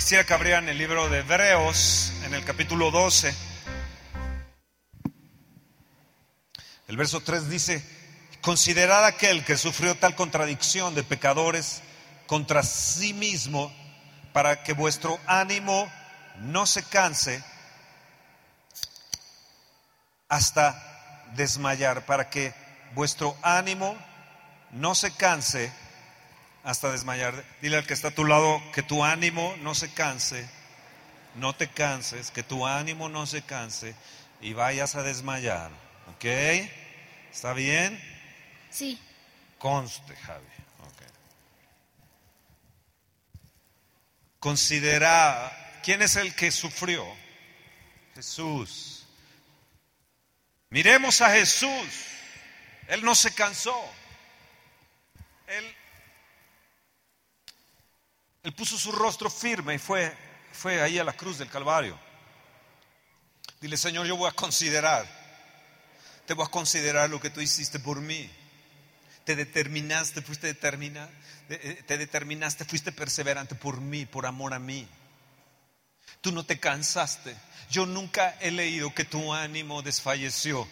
Quisiera que abrieran el libro de Hebreos en el capítulo 12. El verso 3 dice, considerad aquel que sufrió tal contradicción de pecadores contra sí mismo para que vuestro ánimo no se canse hasta desmayar, para que vuestro ánimo no se canse hasta desmayar. Dile al que está a tu lado que tu ánimo no se canse, no te canses, que tu ánimo no se canse y vayas a desmayar. ¿Ok? ¿Está bien? Sí. Conste, Javi. Okay. Considera, ¿quién es el que sufrió? Jesús. Miremos a Jesús. Él no se cansó. Él, él puso su rostro firme y fue, fue ahí a la cruz del Calvario. Dile, Señor, yo voy a considerar. Te voy a considerar lo que tú hiciste por mí. Te determinaste, fuiste determinado, eh, te determinaste, fuiste perseverante por mí, por amor a mí. Tú no te cansaste. Yo nunca he leído que tu ánimo desfalleció,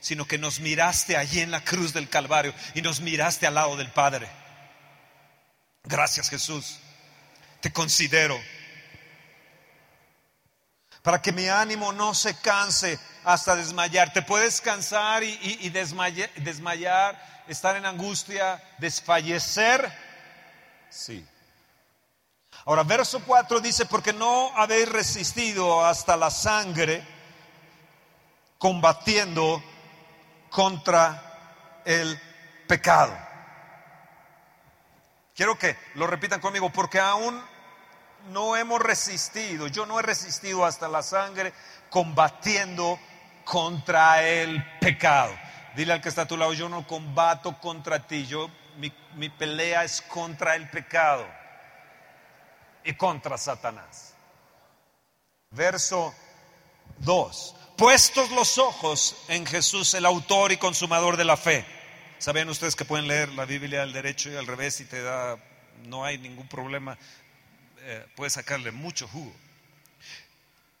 sino que nos miraste allí en la cruz del Calvario y nos miraste al lado del Padre. Gracias Jesús. Te considero. Para que mi ánimo no se canse hasta desmayar. Te puedes cansar y, desmayar, estar en angustia, desfallecer. Sí. Ahora, verso 4 dice, porque no habéis resistido hasta la sangre combatiendo contra el pecado. Quiero que lo repitan conmigo, porque aún no hemos resistido, yo no he resistido hasta la sangre combatiendo contra el pecado. Dile al que está a tu lado, yo no combato contra ti, yo, mi, mi pelea es contra el pecado y contra Satanás. Verso 2. Puestos los ojos en Jesús, el autor y consumador de la fe. Saben ustedes que pueden leer la Biblia al derecho y al revés y te da, no hay ningún problema, eh, puedes sacarle mucho jugo.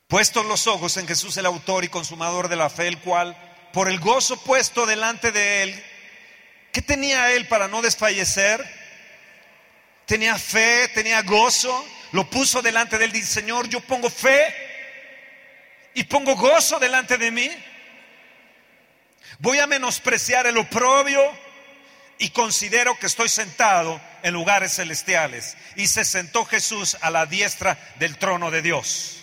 Puestos los ojos en Jesús, el autor y consumador de la fe, el cual, por el gozo puesto delante de él, ¿qué tenía él para no desfallecer? Tenía fe, tenía gozo, lo puso delante de él, dice, Señor, yo pongo fe y pongo gozo delante de mí. Voy a menospreciar el oprobio y considero que estoy sentado en lugares celestiales. Y se sentó Jesús a la diestra del trono de Dios.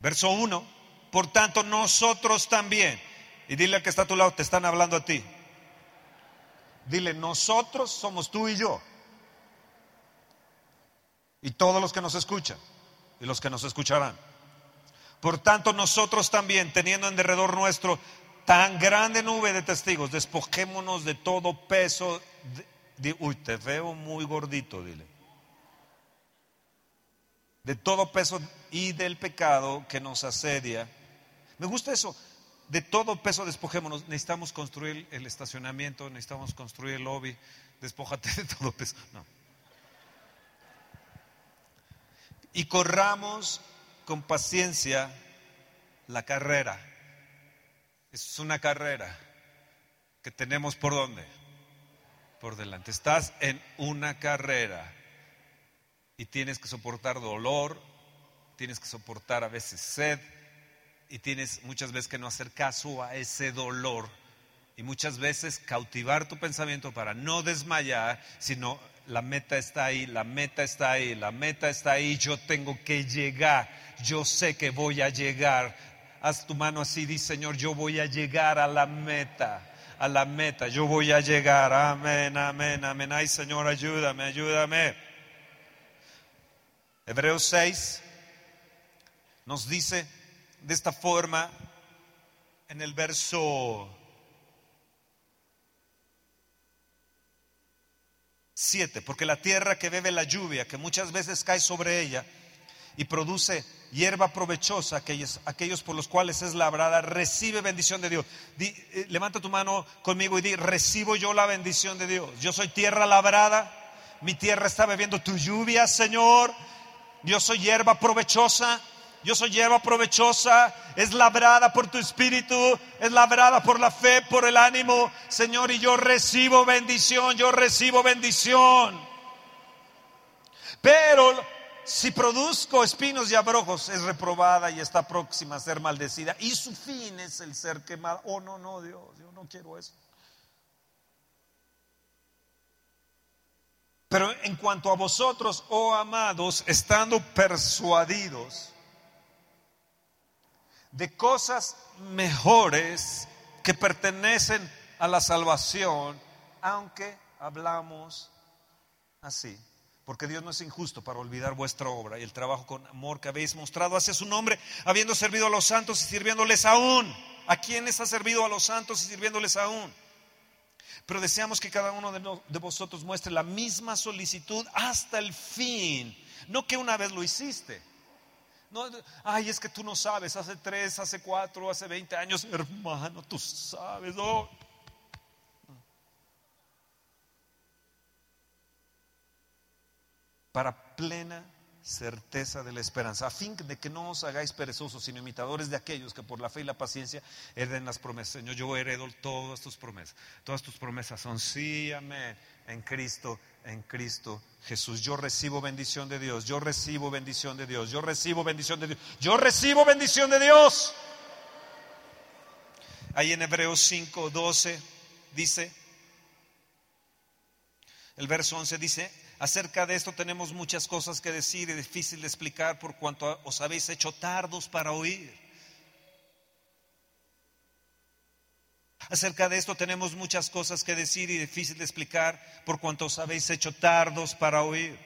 Verso 1. Por tanto, nosotros también. Y dile al que está a tu lado, te están hablando a ti. Dile, nosotros somos tú y yo. Y todos los que nos escuchan y los que nos escucharán. Por tanto, nosotros también, teniendo en derredor nuestro tan grande nube de testigos, despojémonos de todo peso. De, uy, te veo muy gordito, dile. De todo peso y del pecado que nos asedia. Me gusta eso. De todo peso despojémonos. Necesitamos construir el estacionamiento, necesitamos construir el lobby. Despójate de todo peso. No. Y corramos con paciencia la carrera es una carrera que tenemos por dónde? Por delante. Estás en una carrera y tienes que soportar dolor, tienes que soportar a veces sed y tienes muchas veces que no hacer caso a ese dolor y muchas veces cautivar tu pensamiento para no desmayar, sino la meta está ahí, la meta está ahí, la meta está ahí, yo tengo que llegar, yo sé que voy a llegar Haz tu mano así, di Señor, yo voy a llegar a la meta, a la meta, yo voy a llegar. Amén, amén, amén. Ay Señor, ayúdame, ayúdame. Hebreos 6 nos dice de esta forma en el verso 7, porque la tierra que bebe la lluvia, que muchas veces cae sobre ella y produce hierba provechosa, aquellos, aquellos por los cuales es labrada, recibe bendición de Dios. Eh, levanta tu mano conmigo y di, recibo yo la bendición de Dios. Yo soy tierra labrada, mi tierra está bebiendo tu lluvia, Señor. Yo soy hierba provechosa. Yo soy hierba provechosa, es labrada por tu espíritu, es labrada por la fe, por el ánimo, Señor, y yo recibo bendición, yo recibo bendición. Pero si produzco espinos y abrojos, es reprobada y está próxima a ser maldecida. Y su fin es el ser quemado. Oh, no, no, Dios, yo no quiero eso. Pero en cuanto a vosotros, oh amados, estando persuadidos de cosas mejores que pertenecen a la salvación, aunque hablamos así. Porque Dios no es injusto para olvidar vuestra obra y el trabajo con amor que habéis mostrado hacia su nombre, habiendo servido a los santos y sirviéndoles aún. ¿A quienes ha servido a los santos y sirviéndoles aún? Pero deseamos que cada uno de vosotros muestre la misma solicitud hasta el fin. No que una vez lo hiciste no, ay, es que tú no sabes, hace tres, hace cuatro, hace veinte años, hermano, tú sabes, no. Para plena certeza de la esperanza, a fin de que no os hagáis perezosos, sino imitadores de aquellos que por la fe y la paciencia hereden las promesas. Señor, yo heredo todas tus promesas. Todas tus promesas son sí, amén, en Cristo en Cristo Jesús. Yo recibo bendición de Dios, yo recibo bendición de Dios, yo recibo bendición de Dios, yo recibo bendición de Dios. Ahí en Hebreos 5, 12 dice, el verso 11 dice, acerca de esto tenemos muchas cosas que decir y difícil de explicar por cuanto os habéis hecho tardos para oír. Acerca de esto tenemos muchas cosas que decir y difícil de explicar por cuanto os habéis hecho tardos para oír.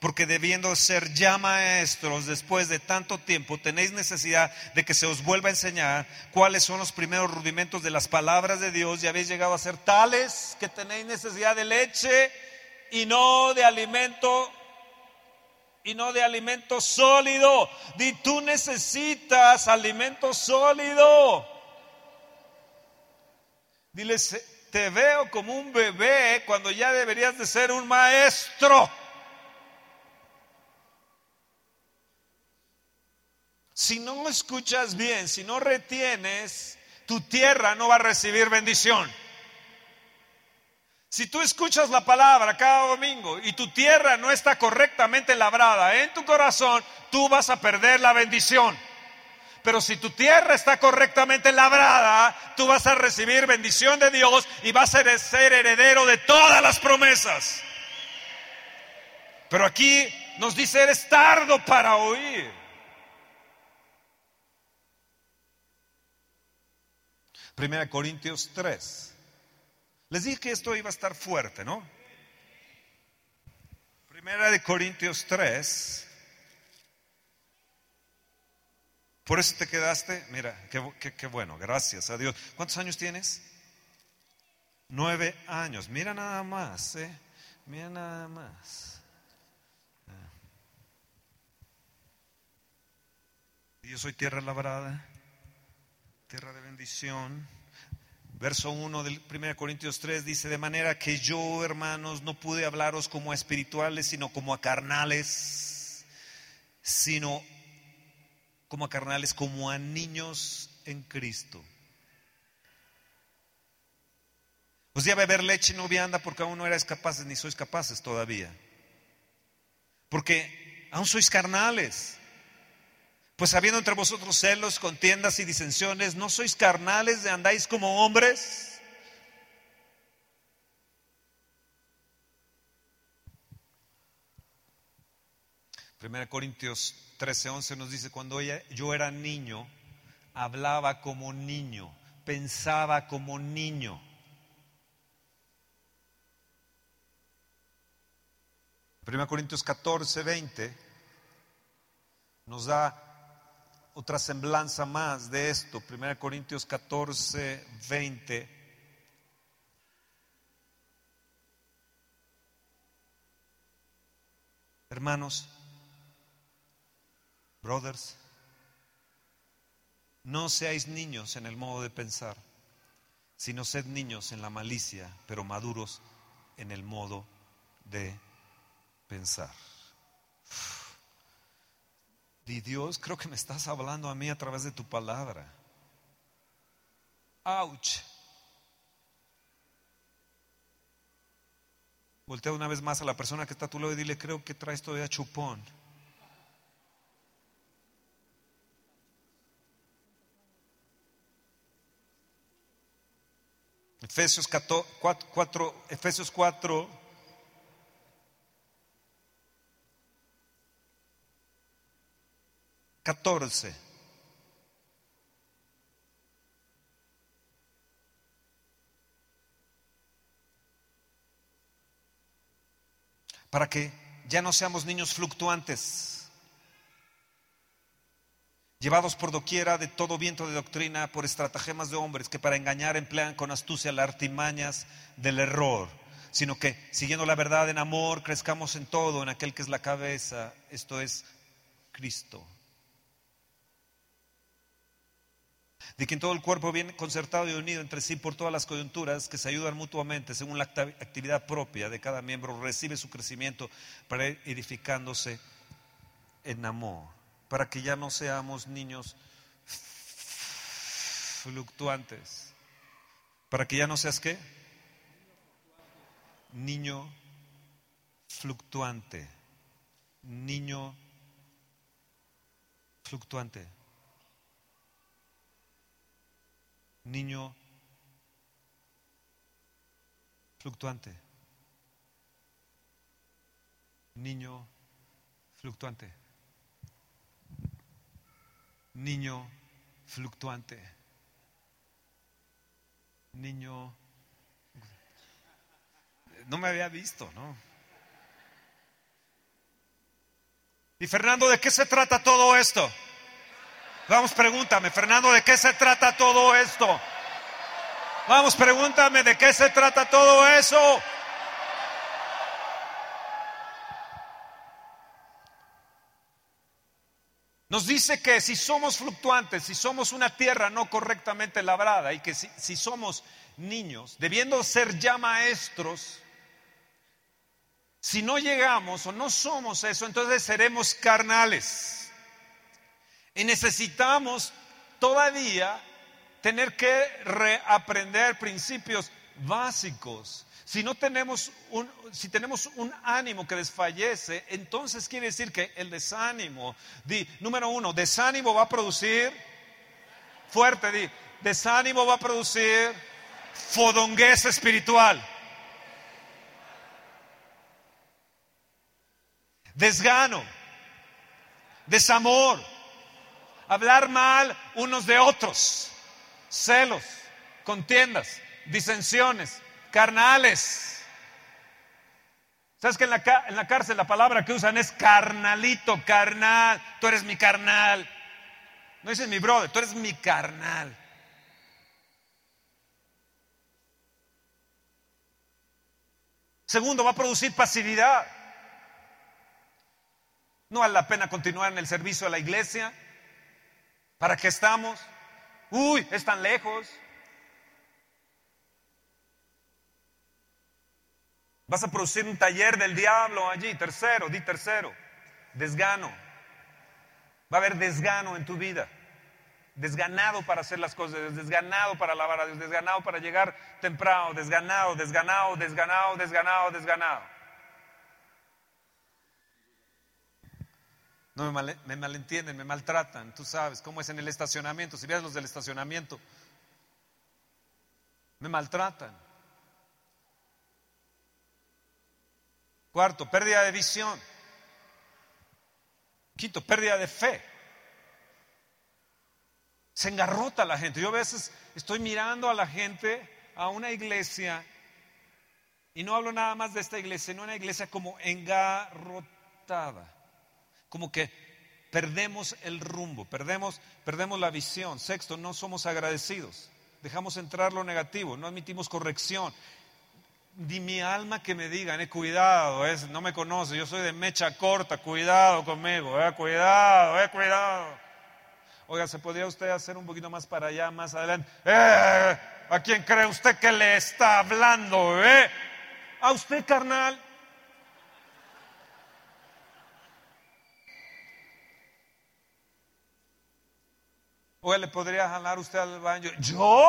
Porque debiendo ser ya maestros después de tanto tiempo, tenéis necesidad de que se os vuelva a enseñar cuáles son los primeros rudimentos de las palabras de Dios y habéis llegado a ser tales que tenéis necesidad de leche y no de alimento y no de alimento sólido. Y tú necesitas alimento sólido. Diles, te veo como un bebé cuando ya deberías de ser un maestro. Si no escuchas bien, si no retienes, tu tierra no va a recibir bendición. Si tú escuchas la palabra cada domingo y tu tierra no está correctamente labrada en tu corazón, tú vas a perder la bendición. Pero si tu tierra está correctamente labrada, tú vas a recibir bendición de Dios y vas a ser heredero de todas las promesas. Pero aquí nos dice, eres tardo para oír. Primera Corintios 3. Les dije que esto iba a estar fuerte, ¿no? Primera de Corintios 3. Por eso te quedaste, mira, qué, bueno, gracias a Dios. ¿Cuántos años tienes? Nueve años, mira nada más, ¿eh? Mira nada más. Ah. Yo soy tierra labrada, tierra de bendición. Verso 1 del 1 Corintios 3 dice, de manera que yo, hermanos, no pude hablaros como a espirituales, sino como a carnales, sino como a carnales, como a niños en Cristo. Os di a beber leche y no vianda porque aún no erais capaces ni sois capaces todavía. Porque aún sois carnales. Pues habiendo entre vosotros celos, contiendas y disensiones, ¿no sois carnales de andáis como hombres? Primera Corintios 13:11 nos dice, cuando yo era niño, hablaba como niño, pensaba como niño. Primera Corintios 14, 20 nos da otra semblanza más de esto. Primera Corintios 14, 20. Hermanos, Brothers, no seáis niños en el modo de pensar, sino sed niños en la malicia, pero maduros en el modo de pensar. Di Dios, creo que me estás hablando a mí a través de tu palabra. Ouch. Voltea una vez más a la persona que está a tu lado y dile, creo que traes todavía chupón. Efesios 4, Efesios 4, catorce. Para que ya no seamos niños fluctuantes llevados por doquiera de todo viento de doctrina, por estratagemas de hombres que para engañar emplean con astucia las artimañas del error, sino que siguiendo la verdad en amor, crezcamos en todo, en aquel que es la cabeza, esto es Cristo. De quien todo el cuerpo viene concertado y unido entre sí por todas las coyunturas que se ayudan mutuamente según la actividad propia de cada miembro, recibe su crecimiento para ir edificándose en amor para que ya no seamos niños fluctuantes. Para que ya no seas qué? Niño fluctuante. Niño fluctuante. Niño fluctuante. Niño fluctuante niño fluctuante. Niño... No me había visto, ¿no? Y Fernando, ¿de qué se trata todo esto? Vamos, pregúntame, Fernando, ¿de qué se trata todo esto? Vamos, pregúntame, ¿de qué se trata todo eso? Nos dice que si somos fluctuantes, si somos una tierra no correctamente labrada y que si, somos niños, debiendo ser ya maestros, si no llegamos o no somos eso, entonces seremos carnales. Y necesitamos todavía tener que reaprender principios básicos si no tenemos un, si tenemos un ánimo que desfallece, entonces quiere decir que el desánimo, di, número uno, desánimo va a producir, fuerte, di, desánimo va a producir fodonguez espiritual. Desgano, desamor, hablar mal unos de otros, celos, contiendas, disensiones, carnales. ¿Sabes que en la, en la cárcel la palabra que usan es carnalito, carnal? Tú eres mi carnal. No dices mi brother, tú eres mi carnal. Segundo, va a producir pasividad. No vale la pena continuar en el servicio de la iglesia. ¿Para qué estamos? Uy, es tan lejos. Vas a producir un taller del diablo allí. Tercero, di tercero. Desgano. Va a haber desgano en tu vida. Desganado para hacer las cosas, desganado para alabar a Dios, desganado para llegar temprano, desganado, desganado, desganado, desganado, desganado. No me, me malentienden, me maltratan. Tú sabes cómo es en el estacionamiento. Si ves los del estacionamiento, me maltratan. Cuarto, pérdida de visión. Quinto, pérdida de fe. Se engarrota la gente. Yo a veces estoy mirando a la gente, a una iglesia, y no hablo nada más de esta iglesia, sino una iglesia como engarrotada. Como que perdemos el rumbo, perdemos, perdemos la visión. Sexto, no somos agradecidos. Dejamos entrar lo negativo, no admitimos corrección di mi alma que me digan, eh, cuidado, es, no me conoce, yo soy de mecha corta, cuidado conmigo, eh, cuidado, eh, cuidado. Oiga, ¿se podría usted hacer un poquito más para allá, más adelante? Eh, ¿A quién cree usted que le está hablando? Eh? ¿A usted, carnal? Oye, ¿le podría jalar usted al baño? ¿Yo?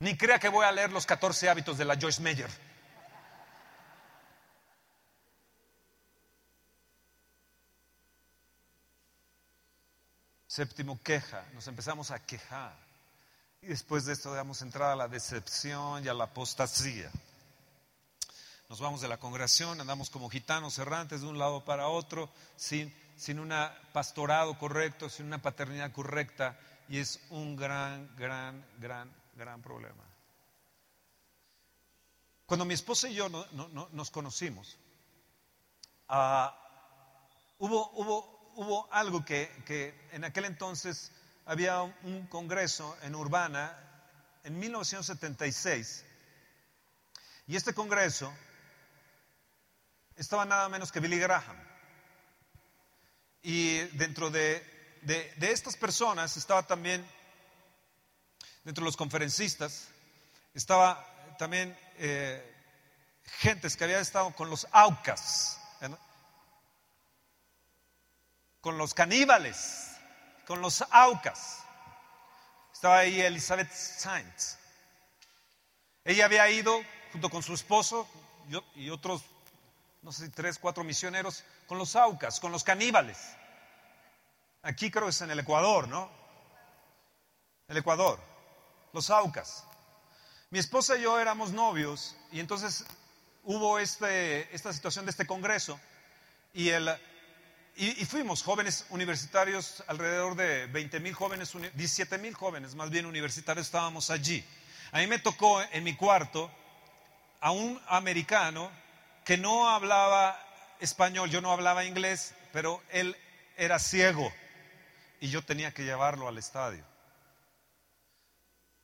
Ni crea que voy a leer los 14 hábitos de la Joyce Meyer. Séptimo, queja. Nos empezamos a quejar. Y después de esto damos entrada a la decepción y a la apostasía. Nos vamos de la congregación, andamos como gitanos errantes de un lado para otro, sin, sin un pastorado correcto, sin una paternidad correcta. Y es un gran, gran, gran, gran problema. Cuando mi esposa y yo nos conocimos, ah, hubo, algo que, en aquel entonces había un congreso en Urbana en 1976 y este congreso estaba nada menos que Billy Graham. Y dentro de, de estas personas estaba también, dentro de los conferencistas, estaba también eh, gentes que habían estado con los aucas, con los caníbales, con los aucas. Estaba ahí Elizabeth Sainz. Ella había ido junto con su esposo y otros, no sé si tres, cuatro misioneros, con los aucas, con los caníbales. Aquí creo que es en el Ecuador, ¿no? El Ecuador, los aucas. Mi esposa y yo éramos novios y entonces hubo este, esta situación de este congreso y, fuimos jóvenes universitarios, alrededor de 20 mil jóvenes, 17 mil jóvenes más bien universitarios estábamos allí. A mí me tocó en mi cuarto a un americano que no hablaba español, yo no hablaba inglés, pero él era ciego y yo tenía que llevarlo al estadio.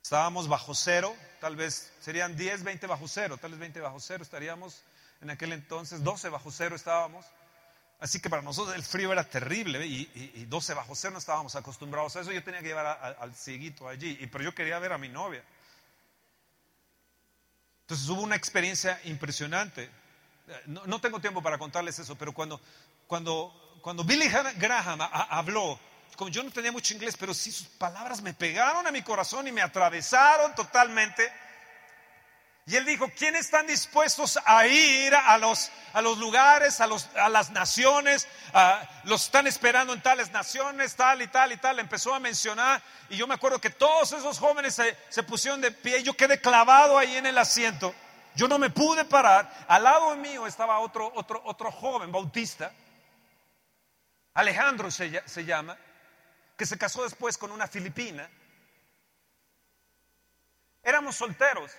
Estábamos bajo cero, tal vez serían 10, 20 bajo cero, tal vez 20 bajo cero estaríamos en aquel entonces, 12 bajo cero estábamos. Así que para nosotros el frío era terrible y, 12 bajo cero no estábamos acostumbrados a eso. Yo tenía que llevar al cieguito allí, y, pero yo quería ver a mi novia. Entonces hubo una experiencia impresionante. No, tengo tiempo para contarles eso, pero cuando, cuando, cuando Billy Graham habló como yo no tenía mucho inglés, pero sí sus palabras me pegaron a mi corazón y me atravesaron totalmente. Y él dijo, ¿quiénes están dispuestos a ir a los, a los lugares, a, los, a las naciones? los están esperando en tales naciones, tal y tal y tal. Empezó a mencionar y yo me acuerdo que todos esos jóvenes se, se pusieron de pie y yo quedé clavado ahí en el asiento. Yo no me pude parar. Al lado mío estaba otro, otro, otro joven bautista. Alejandro se, se llama que se casó después con una filipina. Éramos solteros,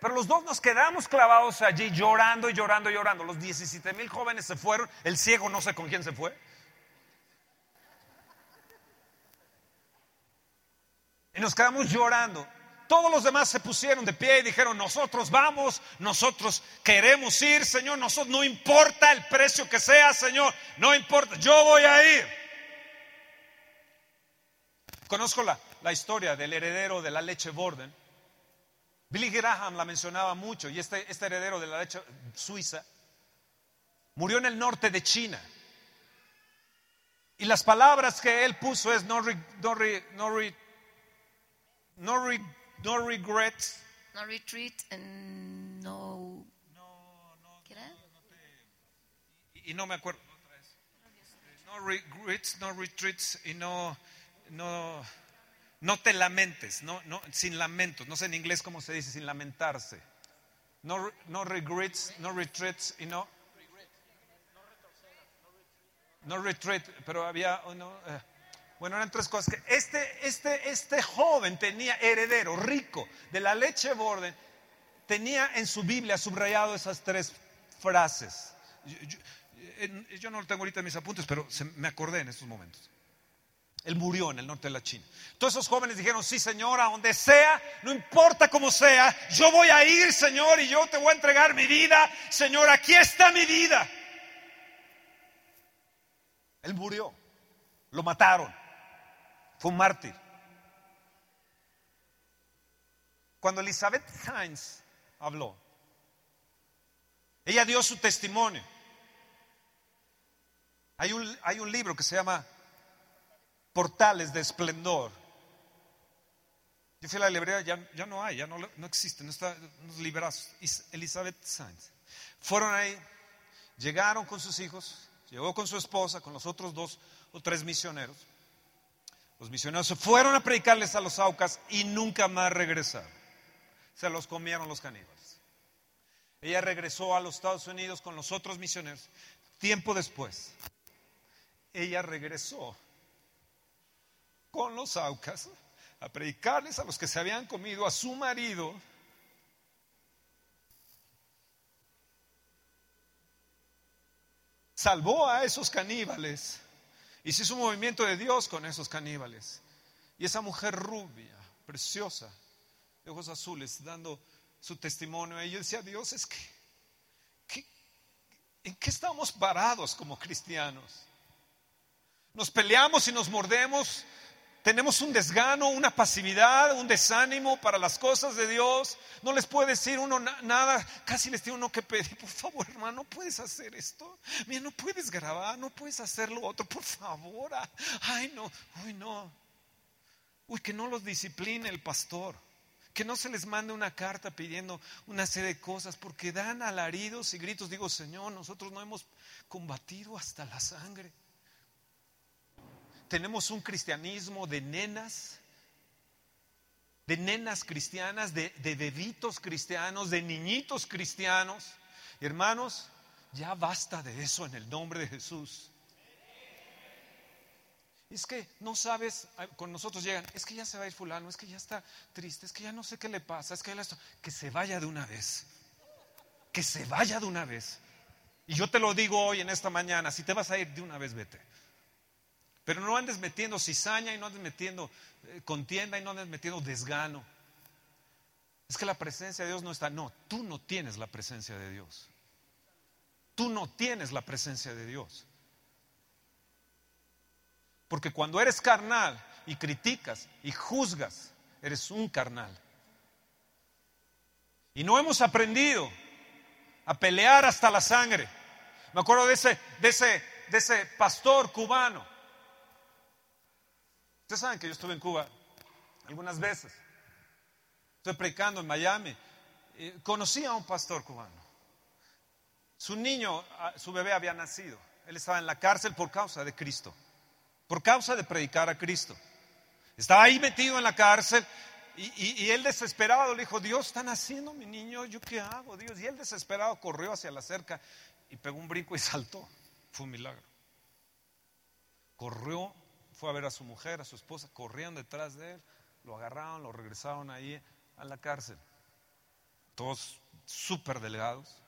pero los dos nos quedamos clavados allí llorando y llorando y llorando. Los 17 mil jóvenes se fueron, el ciego no sé con quién se fue. Y nos quedamos llorando. Todos los demás se pusieron de pie y dijeron, nosotros vamos, nosotros queremos ir, Señor, nosotros no importa el precio que sea, Señor, no importa, yo voy a ir. Conozco la, la historia del heredero de la leche Borden. Billy Graham la mencionaba mucho y este, este heredero de la leche suiza murió en el norte de China. Y las palabras que él puso es no, no, no, no, no regrets. No retreat and no. ¿Qué era? y, y, no me acuerdo. No regrets, no retreats y no no, no te lamentes, no, no, sin lamentos. No sé en inglés cómo se dice, sin lamentarse. No, no regrets, no retreats y no. No retreat, pero había uno. Eh, bueno, eran tres cosas. Que este, este, este joven tenía heredero, rico, de la leche borde, tenía en su Biblia subrayado esas tres frases. Yo, no lo tengo ahorita en mis apuntes, pero me acordé en estos momentos. Él murió en el norte de la China. Todos esos jóvenes dijeron, sí, Señor, a donde sea, no importa cómo sea, yo voy a ir, Señor, y yo te voy a entregar mi vida. Señor, aquí está mi vida. Él murió. Lo mataron. Fue un mártir. Cuando Elizabeth Sainz habló, ella dio su testimonio. Hay un, hay un libro que se llama portales de esplendor. Yo fui a la librería, ya, ya no hay, ya no, no existe, no está, nos liberas. Elizabeth Sainz. Fueron ahí, llegaron con sus hijos, llegó con su esposa, con los otros dos o tres misioneros. Los misioneros se fueron a predicarles a los aucas y nunca más regresaron. Se los comieron los caníbales. Ella regresó a los Estados Unidos con los otros misioneros. Tiempo después, ella regresó con los aucas a predicarles a los que se habían comido a su marido. Salvó a esos caníbales y se hizo un movimiento de Dios con esos caníbales. Y esa mujer rubia, preciosa, de ojos azules, dando su testimonio. Y yo decía, Dios, es que, ¿en qué estamos parados como cristianos? Nos peleamos y nos mordemos tenemos un desgano, una pasividad, un desánimo para las cosas de Dios. No les puede decir uno nada, casi les tiene uno que pedir, por favor hermano, no puedes hacer esto. Mira, no puedes grabar, no puedes hacer lo otro, por favor. Ay, no, uy, no. Uy, que no los discipline el pastor. Que no se les mande una carta pidiendo una serie de cosas, porque dan alaridos y gritos. Digo, Señor, nosotros no hemos combatido hasta la sangre tenemos un cristianismo de nenas, de nenas cristianas, de, bebitos cristianos, de niñitos cristianos. hermanos, ya basta de eso en el nombre de Jesús. Es que no sabes, con nosotros llegan, es que ya se va a ir fulano, es que ya está triste, es que ya no sé qué le pasa, es que esto, que se vaya de una vez, que se vaya de una vez. Y yo te lo digo hoy en esta mañana, si te vas a ir de una vez, vete. Pero no andes metiendo cizaña y no andes metiendo eh, contienda y no andes metiendo desgano. Es que la presencia de Dios no está. No, tú no tienes la presencia de Dios. Tú no tienes la presencia de Dios. Porque cuando eres carnal y criticas y juzgas, eres un carnal. Y no hemos aprendido a pelear hasta la sangre. Me acuerdo de ese, de ese, de ese pastor cubano Ustedes saben que yo estuve en Cuba algunas veces. Estoy predicando en Miami. Conocí a un pastor cubano. Su niño, su bebé había nacido. Él estaba en la cárcel por causa de Cristo. Por causa de predicar a Cristo. Estaba ahí metido en la cárcel y, él desesperado le dijo, Dios, está naciendo mi niño, ¿yo qué hago, Dios? Y él desesperado corrió hacia la cerca y pegó un brinco y saltó. Fue un milagro. Corrió fue a ver a su mujer, a su esposa, corrían detrás de él, lo agarraron, lo regresaron ahí a la cárcel. Todos súper delgados.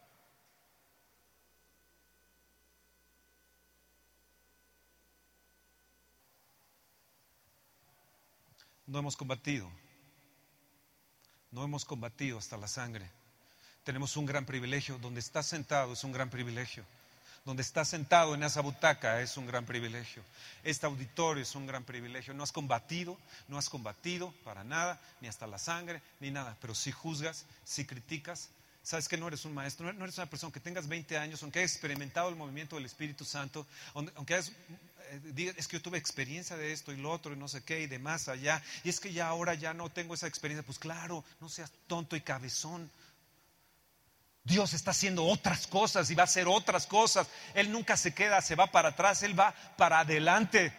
No hemos combatido. No hemos combatido hasta la sangre. Tenemos un gran privilegio. Donde está sentado es un gran privilegio donde estás sentado en esa butaca es un gran privilegio. Este auditorio es un gran privilegio. No has combatido, no has combatido para nada, ni hasta la sangre, ni nada. Pero si juzgas, si criticas, sabes que no eres un maestro, no eres una persona que tengas 20 años, aunque hayas experimentado el movimiento del Espíritu Santo, aunque hayas eh, es que yo tuve experiencia de esto y lo otro y no sé qué y de más allá, y es que ya ahora ya no tengo esa experiencia, pues claro, no seas tonto y cabezón, Dios está haciendo otras cosas y va a hacer otras cosas. Él nunca se queda, se va para atrás, Él va para adelante.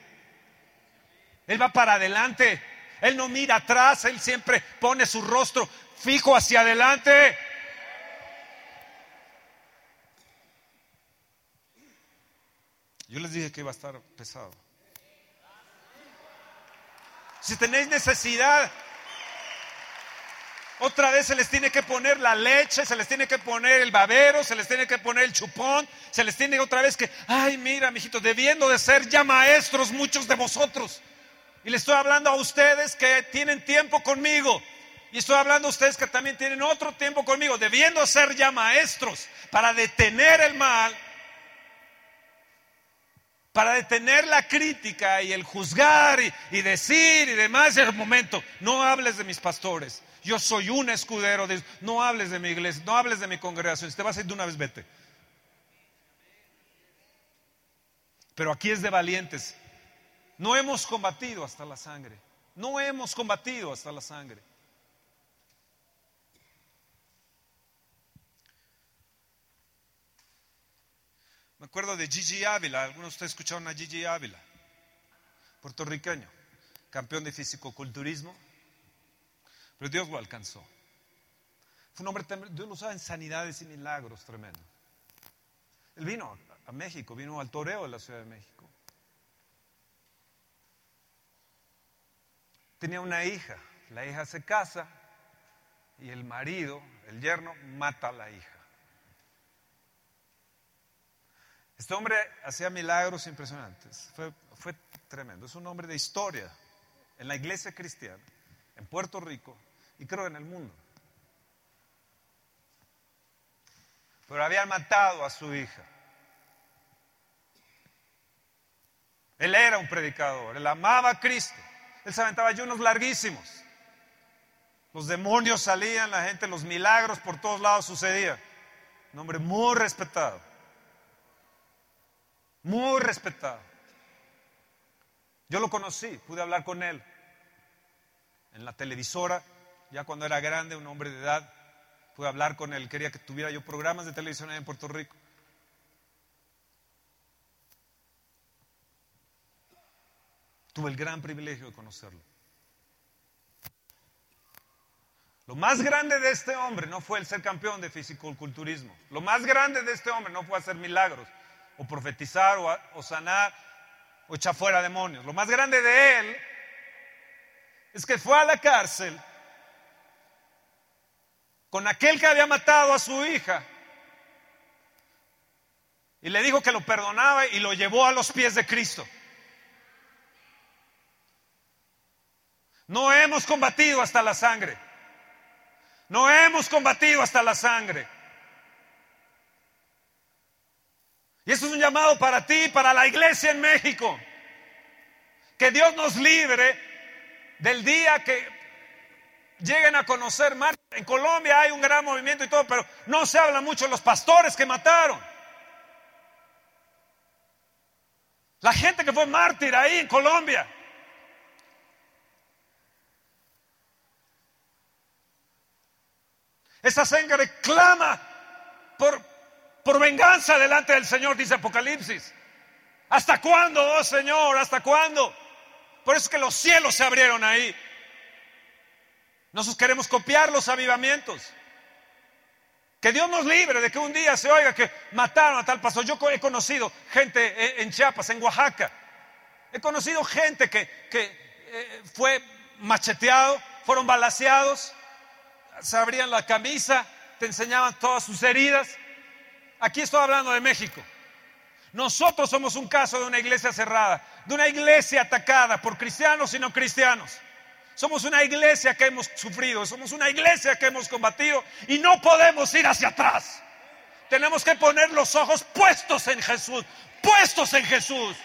Él va para adelante. Él no mira atrás, Él siempre pone su rostro fijo hacia adelante. Yo les dije que iba a estar pesado. Si tenéis necesidad otra vez se les tiene que poner la leche, se les tiene que poner el babero, se les tiene que poner el chupón, se les tiene otra vez que, ay, mira, mijitos, debiendo de ser ya maestros muchos de vosotros. Y le estoy hablando a ustedes que tienen tiempo conmigo. Y estoy hablando a ustedes que también tienen otro tiempo conmigo, debiendo ser ya maestros para detener el mal, para detener la crítica y el juzgar y, y decir y demás. En el momento, no hables de mis pastores, yo soy un escudero de No hables de mi iglesia, no hables de mi congregación. Si te vas a ir de una vez, vete. Pero aquí es de valientes. No hemos combatido hasta la sangre. No hemos combatido hasta la sangre. Me acuerdo de Gigi Ávila. Algunos de ustedes escucharon a Gigi Ávila, puertorriqueño, campeón de fisicoculturismo. Pero Dios lo alcanzó. Fue un hombre, Dios lo usaba en sanidades y milagros tremendo. Él vino a México, vino al toreo de la Ciudad de México. Tenía una hija, la hija se casa y el marido, el yerno, mata a la hija. Este hombre hacía milagros impresionantes, fue, fue tremendo, es un hombre de historia en la iglesia cristiana, en Puerto Rico y creo en el mundo. Pero habían matado a su hija. Él era un predicador, él amaba a Cristo, él se aventaba ayunos larguísimos. Los demonios salían, la gente, los milagros por todos lados sucedían. Un hombre muy respetado, muy respetado. Yo lo conocí, pude hablar con él en la televisora, ya cuando era grande, un hombre de edad, pude hablar con él, quería que tuviera yo programas de televisión en Puerto Rico. Tuve el gran privilegio de conocerlo. Lo más grande de este hombre no fue el ser campeón de fisicoculturismo. Lo más grande de este hombre no fue hacer milagros, o profetizar, o, o sanar, o echar fuera demonios. Lo más grande de él es que fue a la cárcel con aquel que había matado a su hija y le dijo que lo perdonaba y lo llevó a los pies de Cristo. No hemos combatido hasta la sangre. No hemos combatido hasta la sangre. Y eso es un llamado para ti, para la iglesia en México. Que Dios nos libre del día que lleguen a conocer más. En Colombia hay un gran movimiento y todo, pero no se habla mucho de los pastores que mataron. La gente que fue mártir ahí en Colombia. Esa sangre clama por, por venganza delante del Señor, dice Apocalipsis. ¿Hasta cuándo, oh Señor? ¿Hasta cuándo? Por eso es que los cielos se abrieron ahí. Nosotros queremos copiar los avivamientos. Que Dios nos libre de que un día se oiga que mataron a tal pastor. Yo he conocido gente en Chiapas, en Oaxaca. He conocido gente que, que eh, fue macheteado, fueron balaseados, se abrían la camisa, te enseñaban todas sus heridas. Aquí estoy hablando de México. Nosotros somos un caso de una iglesia cerrada, de una iglesia atacada por cristianos y no cristianos. Somos una iglesia que hemos sufrido, somos una iglesia que hemos combatido y no podemos ir hacia atrás. Tenemos que poner los ojos puestos en Jesús, puestos en Jesús,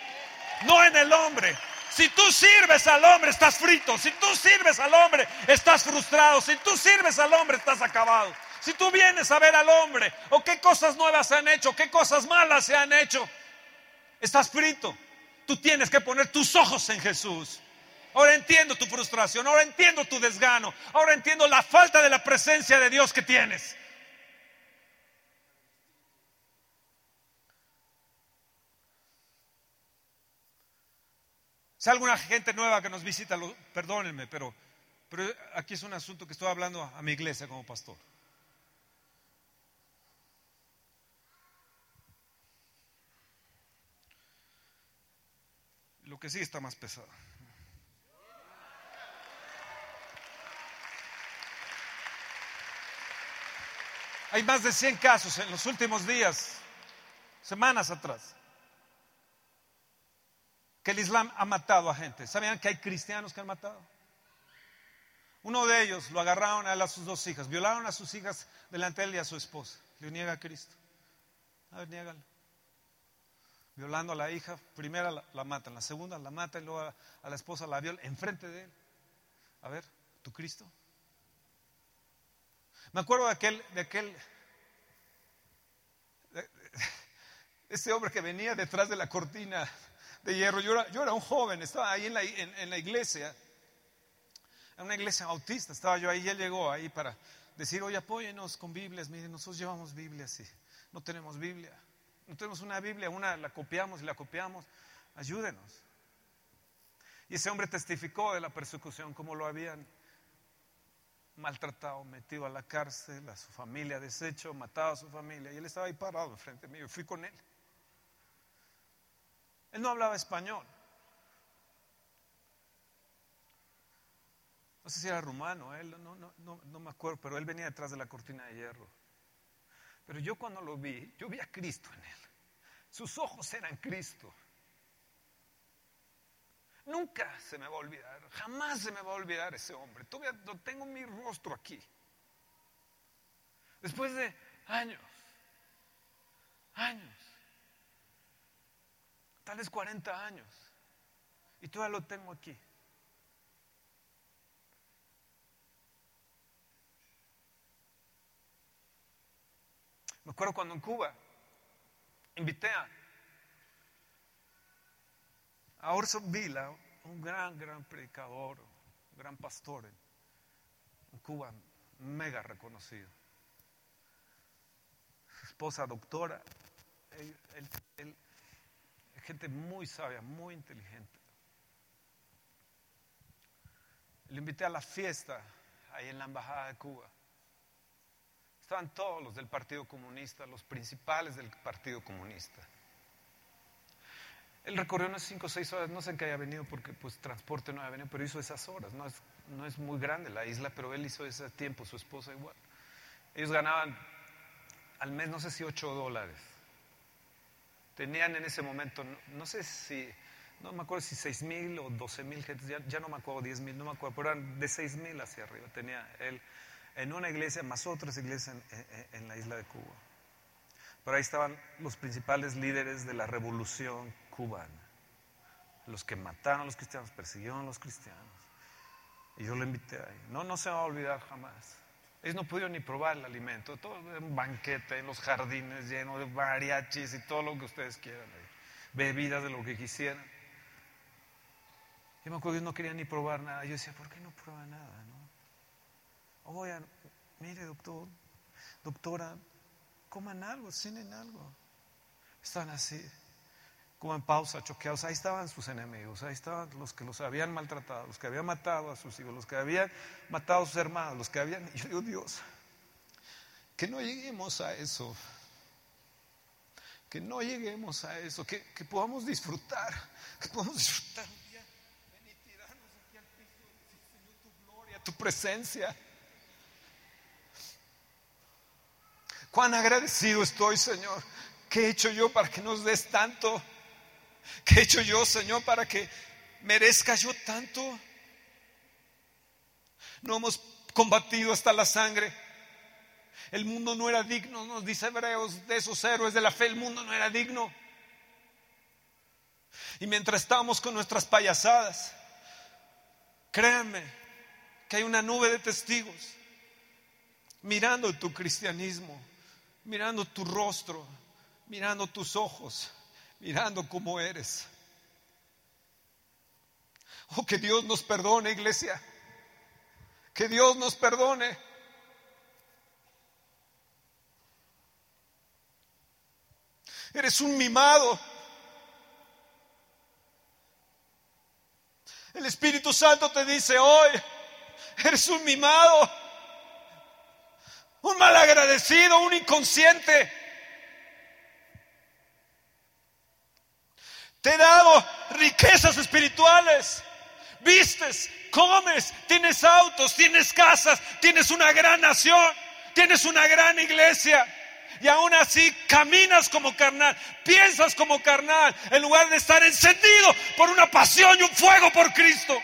no en el hombre. Si tú sirves al hombre, estás frito. Si tú sirves al hombre, estás frustrado. Si tú sirves al hombre, estás acabado. Si tú vienes a ver al hombre, o qué cosas nuevas se han hecho, qué cosas malas se han hecho, estás frito. Tú tienes que poner tus ojos en Jesús. Ahora entiendo tu frustración, ahora entiendo tu desgano, ahora entiendo la falta de la presencia de Dios que tienes. Si hay alguna gente nueva que nos visita, perdónenme, pero, pero aquí es un asunto que estoy hablando a mi iglesia como pastor. Lo que sí está más pesado. Hay más de 100 casos en los últimos días, semanas atrás, que el Islam ha matado a gente. ¿Sabían que hay cristianos que han matado? Uno de ellos lo agarraron a él a sus dos hijas, violaron a sus hijas delante de él y a su esposa. Le niega a Cristo. A ver, niégalo. Violando a la hija, primera la, matan, la segunda la mata y luego a, la esposa la viola enfrente de él. A ver, ¿tu Cristo? Me acuerdo de aquel, de aquel, de, ese hombre que venía detrás de la cortina de hierro. Yo era, yo era un joven, estaba ahí en la, en la iglesia, en una iglesia bautista, estaba yo ahí y él llegó ahí para decir, oye, apóyenos con Biblias, miren, nosotros llevamos Biblias y no tenemos Biblia. No tenemos una Biblia, una la copiamos y la copiamos. Ayúdenos. Y ese hombre testificó de la persecución, como lo habían maltratado, metido a la cárcel, a su familia deshecho, matado a su familia. Y él estaba ahí parado enfrente mío. Fui con él. Él no hablaba español. No sé si era rumano, él no, no, no, no me acuerdo, pero él venía detrás de la cortina de hierro. Pero yo cuando lo vi, yo vi a Cristo en él. Sus ojos eran Cristo. Nunca se me va a olvidar, jamás se me va a olvidar ese hombre. Todavía tengo mi rostro aquí. Después de años, años, tal vez 40 años, y todavía lo tengo aquí. Me acuerdo cuando en Cuba invité a, a Orson Vila, un gran, gran predicador, un gran pastor en, Cuba, mega reconocido. Su esposa, doctora, él, él, gente muy sabia, muy inteligente. Le invité a la fiesta ahí en la Embajada de Cuba. Estaban todos los del Partido Comunista, los principales del Partido Comunista. Él recorrió unas 5 o 6 horas, no sé en qué haya venido porque pues transporte no había venido, pero hizo esas horas. No es, no es muy grande la isla, pero él hizo ese tiempo, su esposa igual. Ellos ganaban al mes, no sé si 8 dólares. Tenían en ese momento, no, sé si, no me acuerdo si 6 mil o 12 mil gentes, ya, ya, no me acuerdo, 10 mil, no me acuerdo, pero eran de 6 mil hacia arriba. Tenía él en una iglesia más otras iglesias en, en, en, la isla de Cuba. Pero ahí estaban los principales líderes de la revolución cubana, los que mataron a los cristianos, persiguieron a los cristianos. Y yo lo invité ahí. No, no se va a olvidar jamás. Ellos no pudieron ni probar el alimento, todo un banquete en los jardines lleno de mariachis y todo lo que ustedes quieran, ahí. bebidas de lo que quisieran. Yo me acuerdo que no querían ni probar nada. Yo decía, ¿por qué no prueba nada? No? Oigan, mire doctor, doctora, coman algo, cenen algo. Están así, como en pausa, choqueados. Ahí estaban sus enemigos, ahí estaban los que los habían maltratado, los que habían matado a sus hijos, los que habían matado a sus hermanos, los que habían... Y yo digo, Dios, que no lleguemos a eso, que no lleguemos a eso, que, que podamos disfrutar, que podamos disfrutar un día, ven y tirarnos aquí al piso Señor, tu gloria, tu presencia. Cuán agradecido estoy, Señor. ¿Qué he hecho yo para que nos des tanto? ¿Qué he hecho yo, Señor, para que merezca yo tanto? No hemos combatido hasta la sangre. El mundo no era digno, nos dice Hebreos, de esos héroes de la fe, el mundo no era digno. Y mientras estamos con nuestras payasadas, créanme que hay una nube de testigos mirando tu cristianismo mirando tu rostro, mirando tus ojos, mirando cómo eres. Oh, que Dios nos perdone, iglesia. Que Dios nos perdone. Eres un mimado. El Espíritu Santo te dice hoy, eres un mimado un malagradecido, un inconsciente. Te he dado riquezas espirituales. Vistes, comes, tienes autos, tienes casas, tienes una gran nación, tienes una gran iglesia. Y aún así caminas como carnal, piensas como carnal, en lugar de estar encendido por una pasión y un fuego por Cristo.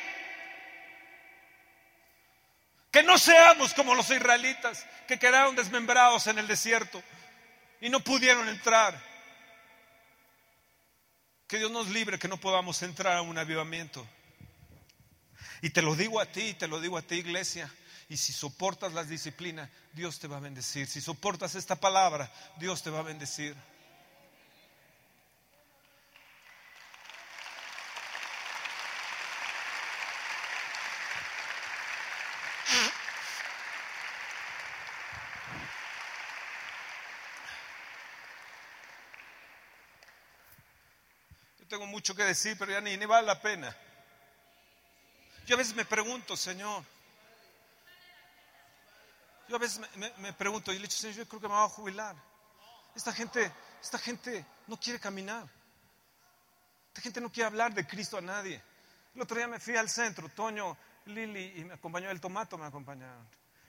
Que no seamos como los israelitas que quedaron desmembrados en el desierto y no pudieron entrar. Que Dios nos libre que no podamos entrar a un avivamiento. Y te lo digo a ti, te lo digo a ti, iglesia. Y si soportas las disciplinas, Dios te va a bendecir. Si soportas esta palabra, Dios te va a bendecir. Yo tengo mucho que decir, pero ya ni, vale la pena. Yo a veces me pregunto, Señor, yo a veces me, pregunto y le digo, Señor, yo creo que me voy a jubilar. Esta gente, esta gente no quiere caminar. Esta gente no quiere hablar de Cristo a nadie. El otro día me fui al centro, Toño, Lili y me acompañó el tomato, me acompañaron.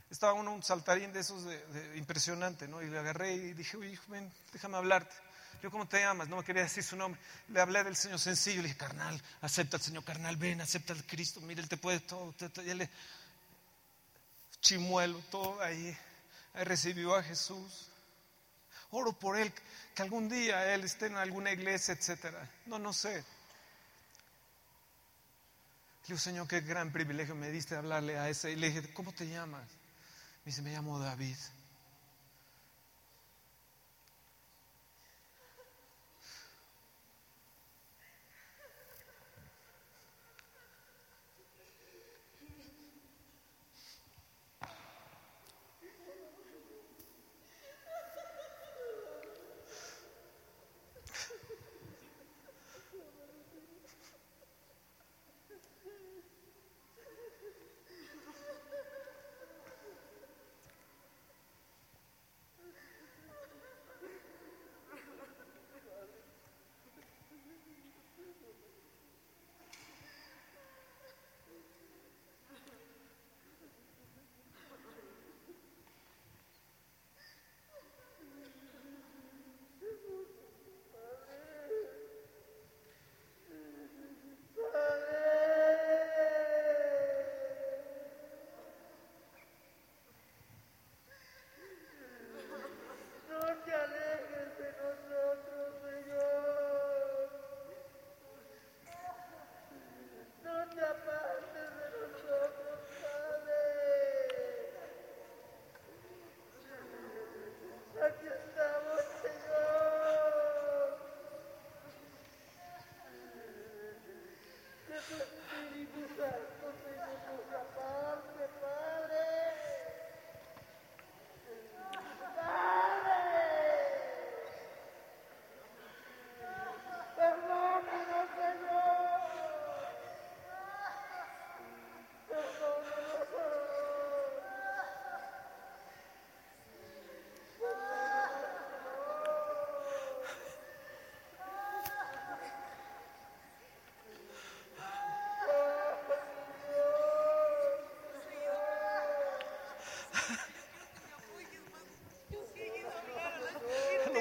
Estaba uno un saltarín de esos de, impresionante, ¿no? Y le agarré y dije, oye, hijo, déjame hablarte. Yo, ¿cómo te llamas? No me quería decir su nombre. Le hablé del Señor sencillo. Le dije, carnal, acepta al Señor, carnal, ven, acepta al Cristo. Mira, Él te puede todo. te- le- chimuelo, todo ahí. Ahí recibió a Jesús. Oro por él, que algún día él esté en alguna iglesia, etcétera. No, no sé. Le digo, Señor, qué gran privilegio me diste de hablarle a ese. Y le dije, ¿cómo te llamas? Me dice, me llamo David.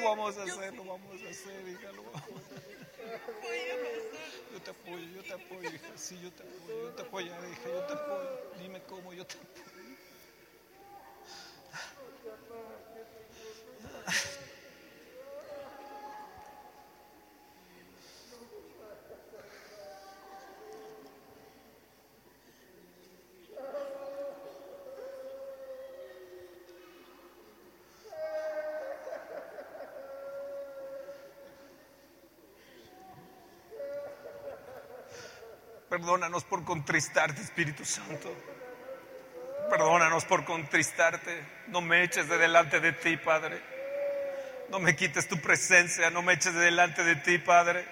Vamos a hacer, lo vamos a hacer, hija, lo vamos a hacer. Yo te apoyo, yo te apoyo, hija, sí, yo te apoyo, yo te apoyaré, hija, yo te apoyo. Dime cómo, yo te apoyo. Perdónanos por contristarte, Espíritu Santo. Perdónanos por contristarte. No me eches de delante de ti, Padre. No me quites tu presencia, no me eches de delante de ti, Padre.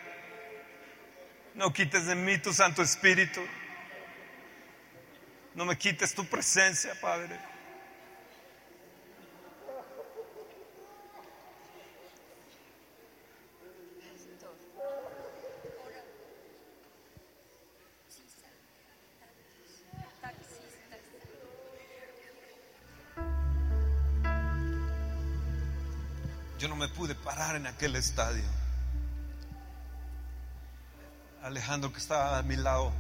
No quites de mí tu Santo Espíritu. No me quites tu presencia, Padre. En aquel estadio. Alejandro, que estaba a mi lado,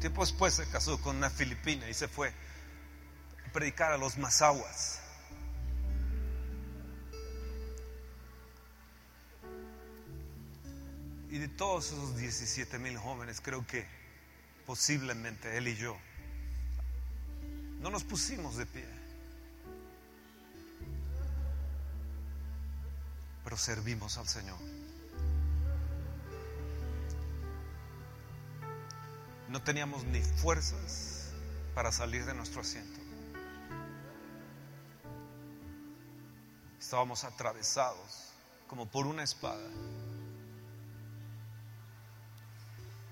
tiempo después se casó con una filipina y se fue a predicar a los mazahuas. Y de todos esos 17 mil jóvenes, creo que posiblemente él y yo no nos pusimos de pie. Servimos al Señor. No teníamos ni fuerzas para salir de nuestro asiento. Estábamos atravesados como por una espada.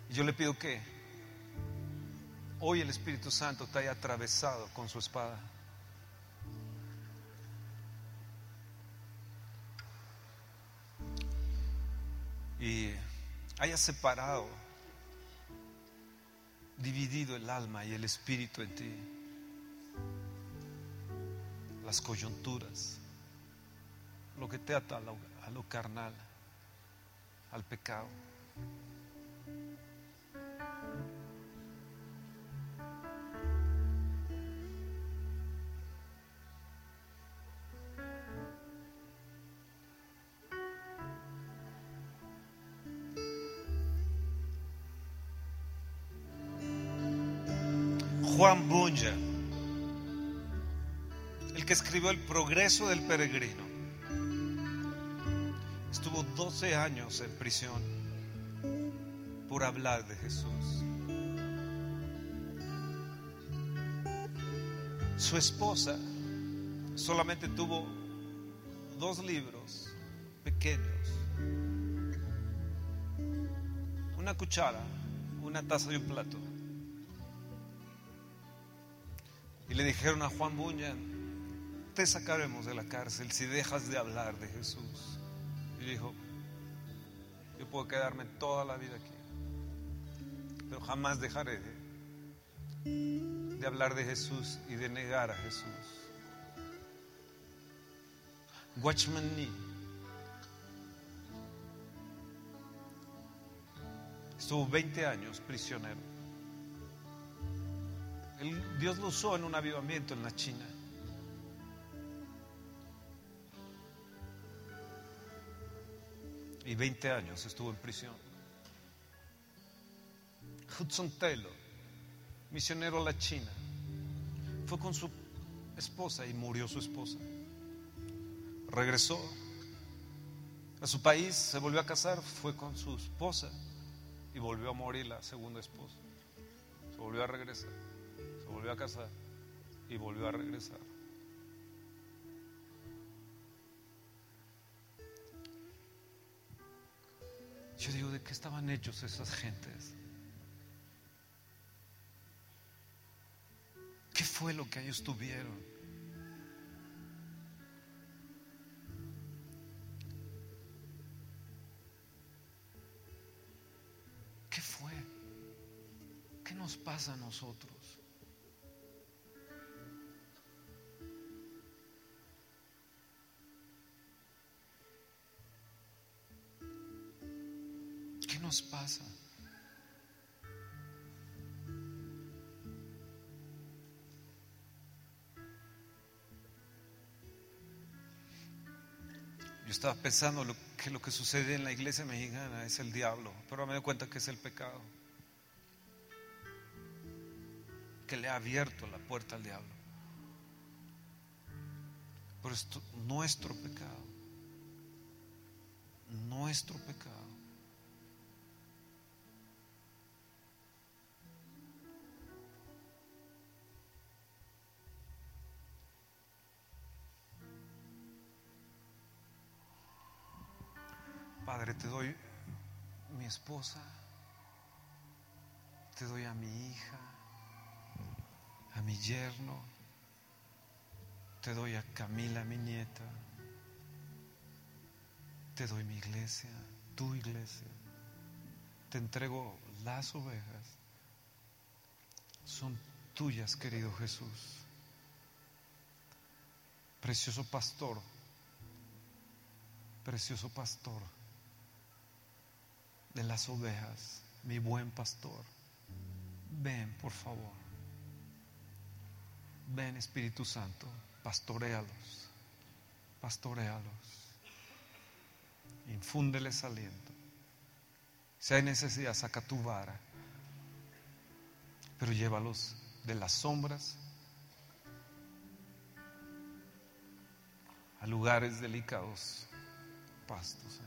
Y yo le pido que hoy el Espíritu Santo te haya atravesado con su espada. Y haya separado, dividido el alma y el espíritu en ti, las coyunturas, lo que te ata a lo, a lo carnal, al pecado. Juan Bunyan, el que escribió El progreso del peregrino, estuvo 12 años en prisión por hablar de Jesús. Su esposa solamente tuvo dos libros pequeños, una cuchara, una taza y un plato. Y le dijeron a Juan Bunyan, te sacaremos de la cárcel si dejas de hablar de Jesús. Y dijo, yo puedo quedarme toda la vida aquí, pero jamás dejaré de, hablar de Jesús y de negar a Jesús. Watchman estuvo 20 años prisionero. Dios lo usó en un avivamiento en la China. Y 20 años estuvo en prisión. Hudson Taylor, misionero a la China, fue con su esposa y murió su esposa. Regresó a su país, se volvió a casar, fue con su esposa y volvió a morir la segunda esposa. Se volvió a regresar, volvió a casar y volvió a regresar. Yo digo, ¿de qué estaban hechos esas gentes? ¿Qué fue lo que ellos tuvieron? ¿Qué fue? ¿Qué nos pasa a nosotros? Pasa? Yo estaba pensando lo- que lo que sucede en la iglesia mexicana es el diablo, pero me doy cuenta que es el pecado, que le ha abierto la puerta al diablo. Pero es nuestro pecado, nuestro pecado. Padre, te doy mi esposa, te doy a mi hija, a mi yerno, te doy a Camila, mi nieta, te doy mi iglesia, tu iglesia, te entrego las ovejas, son tuyas, querido Jesús. Precioso pastor, precioso pastor de las ovejas, mi buen pastor. Ven, por favor. Ven, Espíritu Santo, pastorealos, pastorealos. Infúndeles aliento. Si hay necesidad, saca tu vara, pero llévalos de las sombras a lugares delicados, pastos,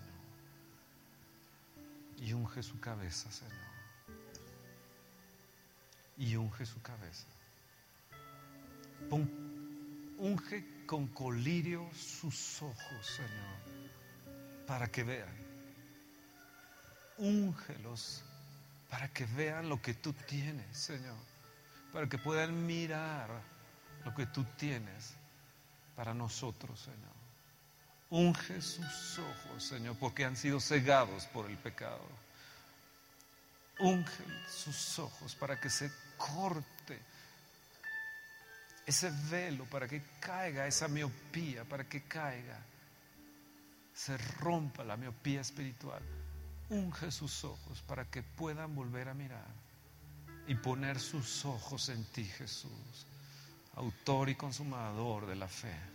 y unge su cabeza, Señor. Y unge su cabeza. Unge con colirio sus ojos, Señor, para que vean. Úngelos para que vean lo que tú tienes, Señor, para que puedan mirar lo que tú tienes para nosotros, Señor. Unge sus ojos, Señor, porque han sido cegados por el pecado. Unge sus ojos para que se corte ese velo, para que caiga esa miopía, para que caiga, se rompa la miopía espiritual. Unge sus ojos para que puedan volver a mirar y poner sus ojos en ti, Jesús, autor y consumador de la fe.